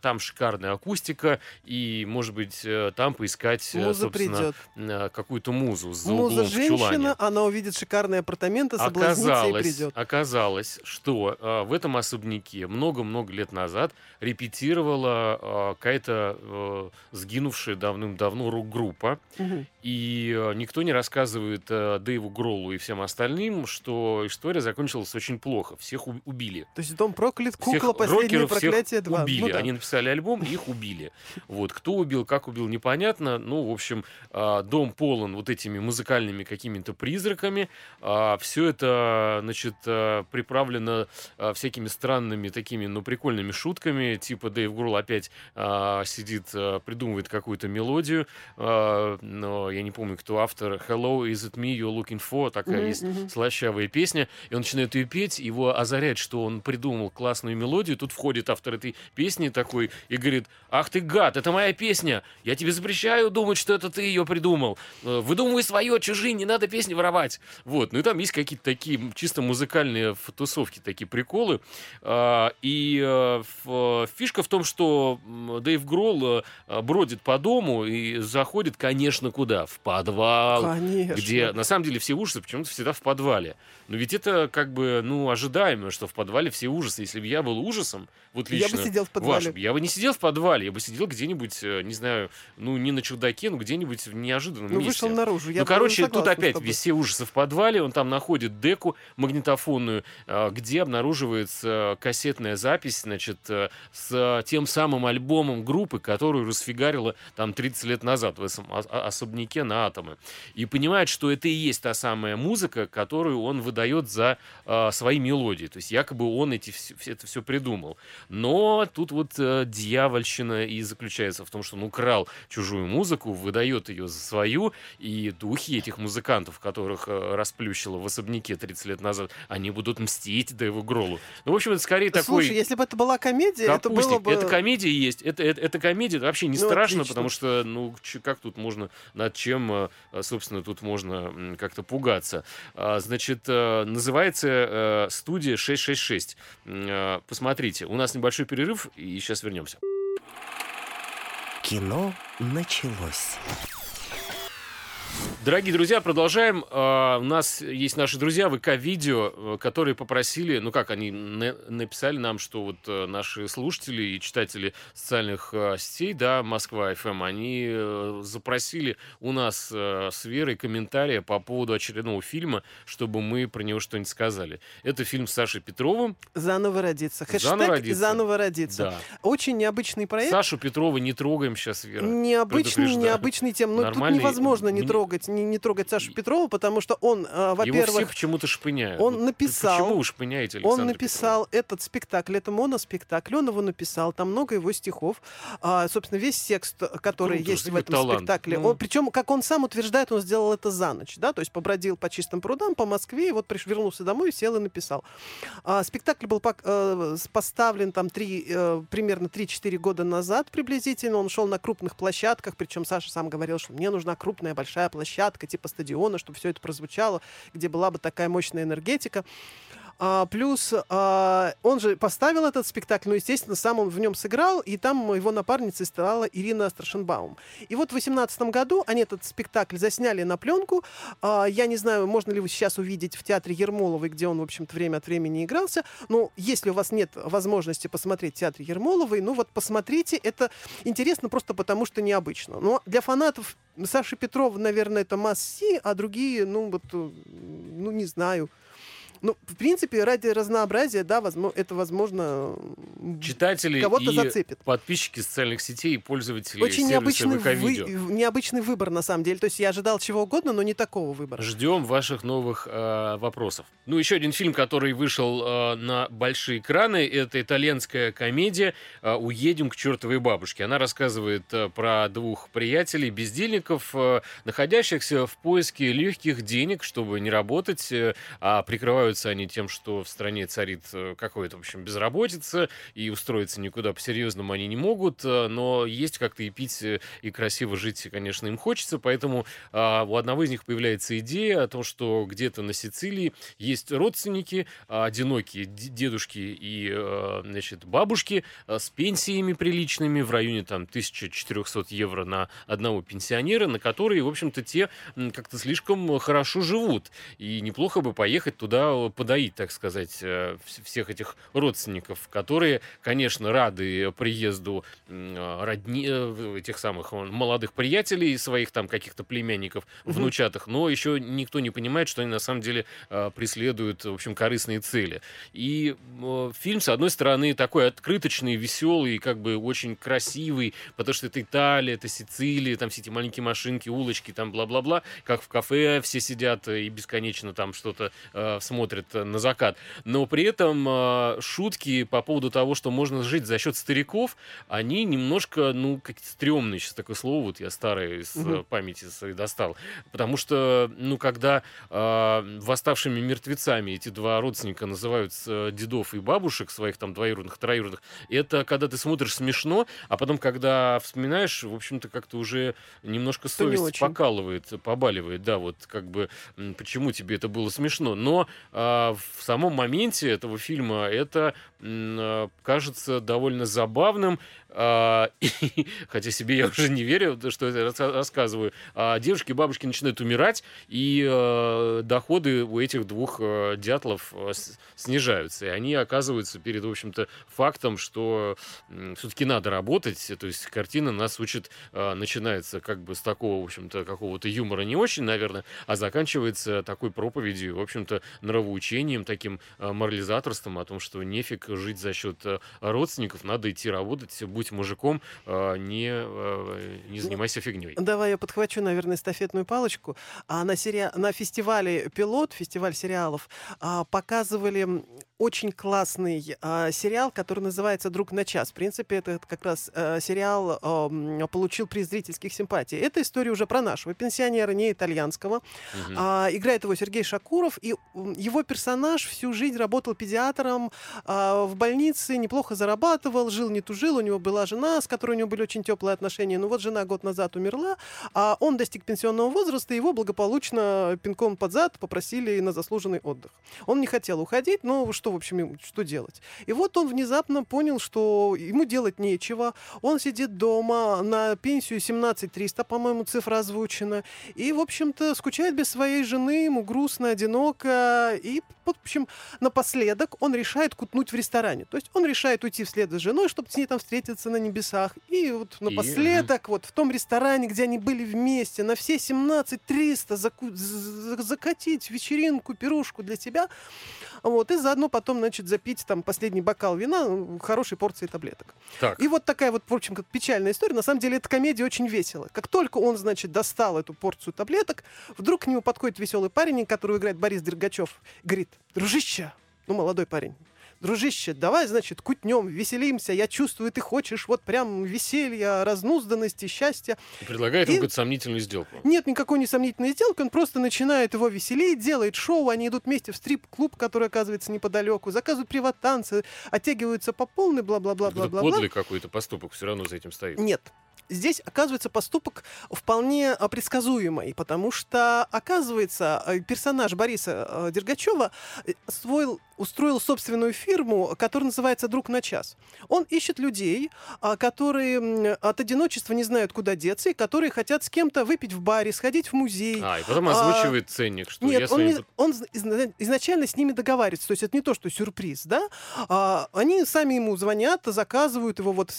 там шикарная акустика, и, может быть, э, там поискать, э, Муза собственно, придет. э, какую-то музу за Муза углом в чулане. женщина, она увидит шикарные апартаменты, соблазнится и Оказалось, придет. оказалось, что в этом особняке много-много лет назад репетировала какая-то сгинувшая давным-давно рок-группа. Мгм. И э, никто не рассказывает э, Дэйву Гроллу и всем остальным, что история закончилась очень плохо. Всех убили. То есть дом проклят, Всех кукла, последнее рокеров всех проклятие 2. убили. Они написали альбом, и их убили. Вот. Кто убил, как убил, непонятно. Ну, в общем, а, дом полон вот этими музыкальными какими-то призраками. Все это, значит, приправлено всякими странными такими, ну, прикольными шутками. Типа Дэйв Гролл опять сидит, придумывает какую-то мелодию. Но я не помню, кто автор. Hello, is it me you're looking for? Такая Мгм, есть слащавая песня, и он начинает ее петь, его озаряет, что он придумал классную мелодию, тут входит автор этой песни такой и говорит, ах ты гад, это моя песня, я тебе запрещаю думать, что это ты ее придумал, Э, выдумывай свое, чужие, не надо песни воровать. Вот, ну и там есть какие-то такие чисто музыкальные тусовки, такие приколы, А, и э, фишка в том, что Дэйв Гролл э, бродит по дому и заходит, конечно, куда? В подвал, Конечно. где на самом деле все ужасы почему-то всегда в подвале. Но ведь это как бы, ну, ожидаемо, что в подвале все ужасы. Если бы я был ужасом, вот Я лично... бы сидел в ваш, подвале. я бы не сидел в подвале, я бы сидел где-нибудь, э, не знаю, ну, не на чердаке, но где-нибудь в неожиданном Ну, месте. вышел наружу. Я ну, короче, тут опять все ужасы в подвале, он там находит деку магнитофонную, э, где обнаруживается кассетная запись, значит, э, с тем самым альбомом группы, которую расфигарила там 30 лет назад в о- о- особняке на атомы. И понимает, что это и есть та самая музыка, которую он выдает за э, свои мелодии. То есть якобы он эти, это все придумал. Но тут вот э, дьявольщина и заключается в том, что он украл чужую музыку, выдает ее за свою, и духи этих музыкантов, которых э, расплющило в особняке 30 лет назад, они будут мстить Дэйву Гролу. Ну, в общем, это скорее такой... Слушай, если бы это была комедия, это было Капустик. бы... Это комедия есть. Это, это, это комедия. Это вообще не Ну, страшно, отлично. потому что, ну, как тут можно, над чем, э, собственно, тут можно как-то пугаться. А, Значит, э, называется э, студия 666. М, э, Посмотрите, у нас небольшой перерыв, и сейчас вернемся. Кино началось. Дорогие друзья, продолжаем. А, У нас есть наши друзья ВК-видео, э, которые попросили, ну как, они на- написали нам, что вот э, наши слушатели и читатели социальных э, сетей, да, Москва ФМ, они э, запросили у нас с Верой комментария по поводу очередного фильма, чтобы мы про него что-нибудь сказали. Это фильм с Сашей Петровым. Заново родиться. Хэштег Заново родиться. «Заново родиться». Да. Очень необычный проект. Сашу Петрова не трогаем сейчас, Вера. Необычный, необычный тем. Но тут Нормальный, невозможно не мне- трогать, не, не трогать Сашу Петрова, потому что он, э, Его все во-первых, почему-то шпыняют. он написал- Почему вы шпыняете он Александра написал этот спектакль, это моноспектакль, он его написал, там много его стихов. А, собственно, весь текст, который Круто, есть в этом талант. спектакле, Ну. он, причем, как он сам утверждает, он сделал это за ночь, да, то есть побродил по чистым прудам, по Москве, и вот приш, вернулся домой, сел и написал. А, спектакль был э, поставлен там три, э, примерно 3-4 года назад приблизительно, он шел на крупных площадках, причем Саша сам говорил, что мне нужна крупная большая площадка, типа стадиона, чтобы все это прозвучало, где была бы такая мощная энергетика. А, плюс а, он же поставил этот спектакль, ну, естественно, сам он в нем сыграл, и там его напарницей стала Ирина Страшенбаум. И вот в 2018 году они этот спектакль засняли на пленку. А, я не знаю, можно ли вы сейчас увидеть в театре Ермоловой, где он, в общем-то, время от времени игрался. Но если у вас нет возможности посмотреть в театре Ермоловой, ну вот посмотрите. Это интересно просто потому, что необычно. Но для фанатов Саши Петрова, наверное, это масси, а другие, ну вот, э, ну не знаю. Ну, в принципе, ради разнообразия, да, возможно, это, возможно, Читатели кого-то и зацепит. подписчики социальных сетей и пользователи Очень необычный, вы- необычный выбор, на самом деле. То есть я ожидал чего угодно, но не такого выбора. Ждем ваших новых э, вопросов. Ну, еще один фильм, который вышел э, на большие экраны, это итальянская комедия э, «Уедем к чертовой бабушке». Она рассказывает э, про двух приятелей, бездельников, э, находящихся в поиске легких денег, чтобы не работать, э, а прикрываются они тем, что в стране царит э, какое-то, в общем, безработица, и устроиться никуда по-серьезному они не могут, э, но есть как-то и пить, э, и красиво жить, конечно, им хочется, поэтому а, у одного из них появляется идея о том, что где-то на Сицилии есть родственники, а, одинокие дедушки и значит, бабушки с пенсиями приличными в районе там 1400 евро на одного пенсионера, на которые, в общем-то, те как-то слишком хорошо живут. И неплохо бы поехать туда подоить, так сказать, э, вс- всех этих родственников, которые, конечно, рады приезду а, родни, э, этих самых э, молодых приятелей, своих там каких-то племянников, внучатых, но еще никто не понимает, что они на самом деле э, преследуют, в общем, корыстные цели. И э, фильм, с одной стороны, такой открыточный, веселый, как бы очень красивый, потому что это Италия, это Сицилия, там все эти маленькие машинки, улочки, там бла-бла-бла, как в кафе все сидят и бесконечно там что-то э, смотрят э, на закат. Но при этом э, шутки по поводу того, что можно жить за счет стариков, они немножко, ну, как стрёмные, сейчас такое слово, вот я старое из э, памяти достал. Потому что, ну, когда э, восставшими мертвецами эти два родственника называют дедов и бабушек своих там двоюродных, троюродных, это когда ты смотришь смешно, а потом, когда вспоминаешь, в общем-то, как-то уже немножко не совесть очень. покалывает, побаливает, да, вот как бы, почему тебе это было смешно. Но в самом моменте этого фильма это а, кажется довольно забавным, а, [laughs] хотя себе я уже не верю, то, что это рассказываю. А девушки и бабушки начинают умирать, и э, доходы у этих двух дятлов снижаются. И они оказываются перед, в общем-то, фактом, что все-таки надо работать. То есть картина нас учит, начинается как бы с такого, в общем-то, какого-то юмора не очень, наверное, а заканчивается такой проповедью, в общем-то, нравоучением, таким морализаторством о том, что нефиг жить за счет родственников, надо идти работать, будь мужиком, э, не, э, не занимайся фигней. Давай я подхвачу, наверное, эстафетную палочку. А на, сери... на фестивале «Пилот», фестиваль сериалов, а, показывали очень классный а, сериал, который называется «Друг на час». В принципе, это как раз а, сериал а, м, получил приз зрительских симпатий. Это история уже про нашего пенсионера, не итальянского. Мгм. А, играет его Сергей Шакуров, и его персонаж всю жизнь работал педиатром а, в больнице, неплохо зарабатывал, жил не тужил, у него была жена, с которой у него были очень теплые отношения. Ну вот жена год назад умерла, а он достиг пенсионного возраста, и его благополучно пинком под зад попросили на заслуженный отдых. Он не хотел уходить, но что, в общем, что делать? И вот он внезапно понял, что ему делать нечего. Он сидит дома на пенсию 17 300, по-моему, цифра озвучена. И, в общем-то, скучает без своей жены, ему грустно, одиноко. И, в общем, напоследок он решает кутнуть в ресторане. То есть он решает уйти вслед за женой, чтобы с ней там встретиться на небесах. И вот напоследок, вот в том ресторане, где они были вместе, на все 17 300 заку- закатить вечеринку, пирушку для тебя. Вот, и заодно потом, значит, запить там последний бокал вина э, хорошей порцией таблеток. Так, И вот такая вот, в общем, как печальная история. На самом деле, эта комедия очень веселая. Как только он, значит, достал эту порцию таблеток, вдруг к нему подходит веселый парень, которого играет Борис Дергачев. Говорит, дружище, ну, молодой парень, дружище, давай, значит, кутнем, веселимся. Я чувствую, ты хочешь вот прям веселья, разнузданности, счастья. предлагает ему и- какую-то сомнительную сделку. Нет никакой несомнительной сделки, он просто начинает его веселить, делает шоу, они идут вместе в стрип-клуб, который оказывается неподалеку, заказывают приват-танцы, оттягиваются по полной, Это бла-бла-бла-бла-бла. подлый какой-то поступок все равно за этим стоит. Нет. Здесь оказывается поступок вполне а, предсказуемый, потому что, оказывается, э, персонаж Бориса э, Дергачева э, освоил устроил собственную фирму, которая называется «Друг на час». Он ищет людей, а, которые от одиночества не знают, куда деться, и которые хотят с кем-то выпить в баре, сходить в музей. А, и потом озвучивает а, ценник, что Нет, я он, не, он изначально с ними договаривается, то есть это не то, что сюрприз, да? А, они сами ему звонят, заказывают его, вот,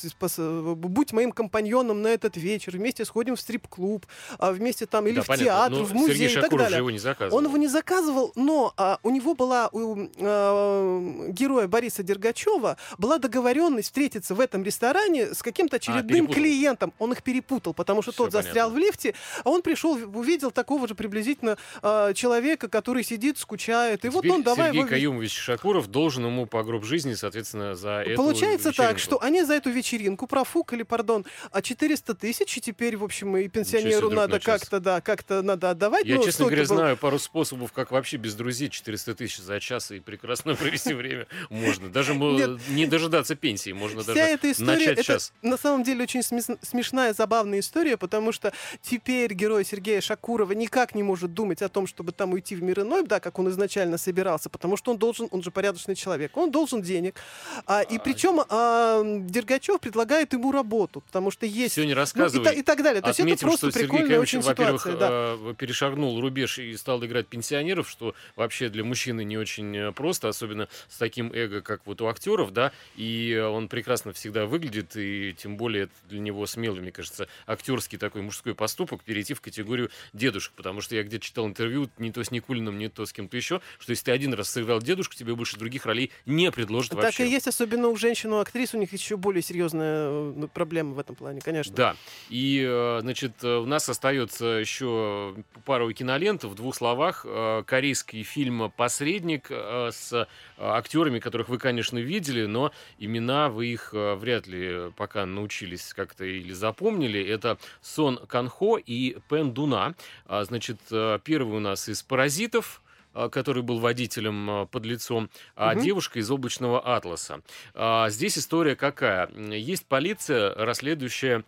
будь моим компаньоном на этот вечер, вместе сходим в стрип-клуб, а, вместе там, или да, в понятно. театр, но в музей Сергей и так далее. его не заказывал. Он его не заказывал, но а, у него была, у а, героя Бориса Дергачева, была договоренность встретиться в этом ресторане с каким-то а, очередным а, клиентом. Он их перепутал, потому что Все тот понятно. застрял в лифте, а он пришел, увидел такого же приблизительно а, человека, который сидит, скучает. И Теперь вот он давай... Сергей его... Каюмович Шакуров должен ему по гроб жизни, соответственно, за эту Получается вечеринку. так, что они за эту вечеринку профукали, пардон, 400 тысяч, и теперь, в общем, и пенсионеру надо как-то, да, как-то надо отдавать. Я, ну, честно говоря, был... знаю пару способов, как вообще без друзей 400 тысяч за час и прекрасно [laughs] провести время можно. Даже не дожидаться пенсии, можно даже эта история, начать сейчас. На самом деле очень смешная, забавная история, потому что теперь герой Сергея Шакурова никак не может думать о том, чтобы там уйти в мир иной, да, как он изначально собирался, потому что он должен, он же порядочный человек, он должен денег. А, и причем а, Дергачев предлагает ему работу, потому что есть... Все не рассказывай. Ну, и, и так далее. То есть это просто что прикольная Сергей очень ситуация. Да. Перешагнул рубеж и стал играть пенсионеров, что вообще для мужчины не очень э, просто, особенно с таким эго, как вот у актеров, да, и он прекрасно всегда выглядит, и тем более это для него смелый, мне кажется, актерский такой мужской поступок перейти в категорию дедушек, потому что я где-то читал интервью не то с Никулиным, не то с кем-то еще, что если ты один раз сыграл дедушку, тебе больше других ролей не предложат так вообще. Так и есть, особенно у женщин, у актрис, у них еще более серьезная э, проблема в этом плане, конечно. Да, и, э, значит, у нас остается еще пару кинолент в двух словах. Корейский фильм «Посредник» с актерами, которых вы, конечно, видели, но имена вы их вряд ли пока научились как-то или запомнили. Это Сон Канхо и Пен Дуна. А, значит, э, первый у нас из «Паразитов», э, который был водителем э, под лицом, а угу. девушка из облачного атласа. А, здесь история какая? Есть полиция, расследующая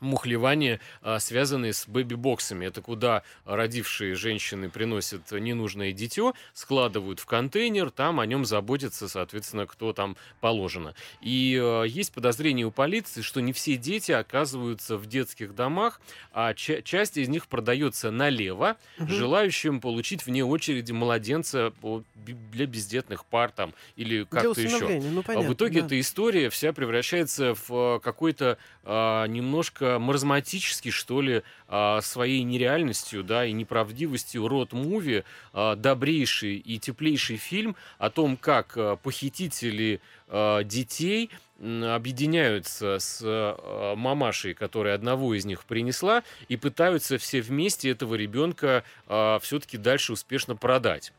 мухлевания, а, связанные с бэби-боксами. Это куда родившие женщины приносят ненужное дитё, складывают в контейнер, там о нем заботятся, соответственно, кто там положено. И э, есть подозрение у полиции, что не все дети оказываются в детских домах, а ча- часть из них продается налево, угу. желающим получить вне очереди младенца для бездетных пар там или как-то еще. Ну, понятно, в итоге да. эта история вся превращается в какой-то а, немножко маразматический, что ли, а, своей нереальностью, да, и неправдивостью род-муви, а, добрейший и теплейший фильм о том, как а, похитители детей объединяются с мамашей, которая одного из них принесла, и пытаются все вместе этого ребенка все-таки дальше успешно продать.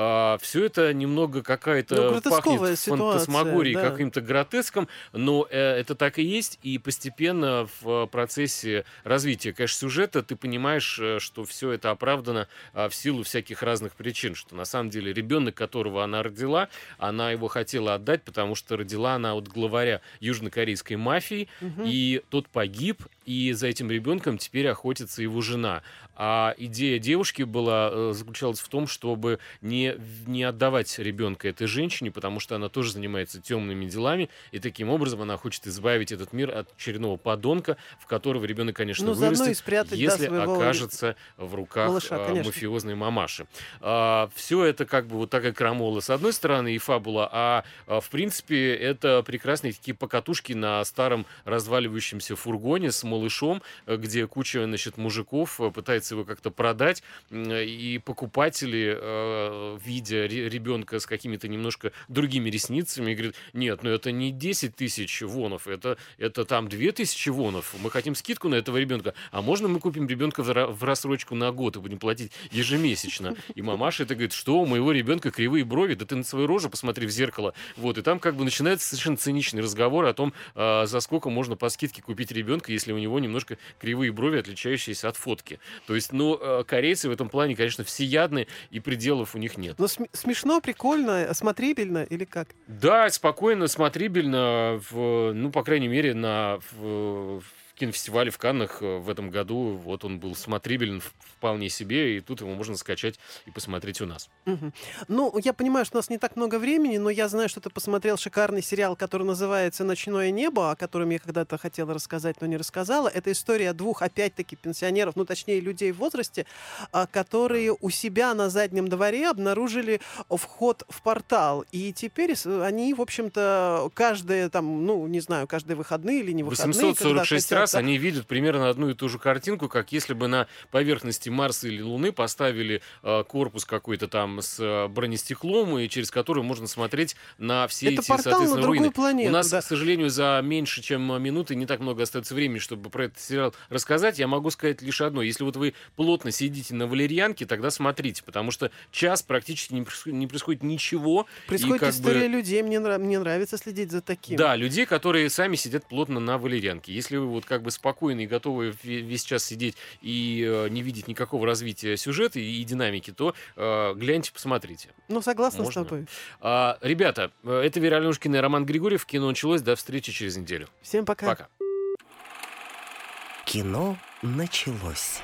А, все это немного какая-то ну, пахнет фантасмагорией, да. каким-то гротеском, но э, это так и есть, и постепенно в процессе развития, конечно, сюжета ты понимаешь, э, что все это оправдано а, в силу всяких разных причин, что на самом деле ребенок, которого она родила, она его хотела отдать, потому что родила она от главаря южнокорейской мафии, угу. и тот погиб, и за этим ребенком теперь охотится его жена. А идея девушки была э, заключалась в том, чтобы не не, не отдавать ребенка этой женщине, потому что она тоже занимается темными делами, и таким образом она хочет избавить этот мир от очередного подонка, в которого ребенок, конечно, ну, вырастет, спрятать, если да, окажется в руках малыша, а, мафиозной мамаши. А, все это как бы вот такая крамола с одной стороны и фабула, а, а в принципе это прекрасные такие покатушки на старом разваливающемся фургоне с малышом, где куча, значит, мужиков э, пытается его как-то продать, и покупатели э, видя ребенка с какими-то немножко другими ресницами, и говорит, нет, ну это не 10 тысяч вонов, это, это там 2 тысячи вонов, мы хотим скидку на этого ребенка, а можно мы купим ребенка в рассрочку на год и будем платить ежемесячно? И мамаша это говорит, что у моего ребенка кривые брови, да ты на свою рожу посмотри в зеркало. Вот, и там как бы начинается совершенно циничный разговор о том, а, за сколько можно по скидке купить ребенка, если у него немножко кривые брови, отличающиеся от фотки. То есть, ну, корейцы в этом плане, конечно, всеядны, и пределов у них нет. Ну, см- смешно, прикольно, смотрибельно или как? Да, спокойно, смотрибельно, в, ну, по крайней мере, на в, в кинофестивале в Каннах э, в этом году. Вот он был смотрибелен вполне себе, и тут его можно скачать и посмотреть у нас. Мгм. Ну, я понимаю, что у нас не так много времени, но я знаю, что ты посмотрел шикарный сериал, который называется «Ночное небо», о котором я когда-то хотела рассказать, но не рассказала. Это история двух, опять-таки, пенсионеров, ну, точнее, людей в возрасте, а, которые у себя на заднем дворе обнаружили вход в портал. И теперь они, в общем-то, каждые, там, ну, не знаю, каждые выходные или не выходные, когда 846 хотят, раз они видят примерно одну и ту же картинку, как если бы на поверхности Марса или Луны поставили э, корпус какой-то там с э, бронестеклом, и через который можно смотреть на все Это эти, на соответственно, другую руины. планету, У нас, да. к сожалению, за меньше, чем минуты не так много остается времени, чтобы про этот сериал рассказать. Я могу сказать лишь одно. Если вот вы плотно сидите на валерьянке, тогда смотрите, потому что час практически не происходит, не происходит ничего. и Происходит как бы- история людей, мне, нрав- мне нравится следить за таким. да, людей, которые сами сидят плотно на валерьянке. Если вы вот как бы спокойны и готовы ве- весь час сидеть и э, не видеть никакого развития сюжета и, и динамики, то э, гляньте, посмотрите. Ну, согласна Можно? с тобой. А, ребята, э, это Вера Аленушкина и Роман Григорьев. Кино началось. До встречи через неделю. Всем пока. Пока. Кино началось.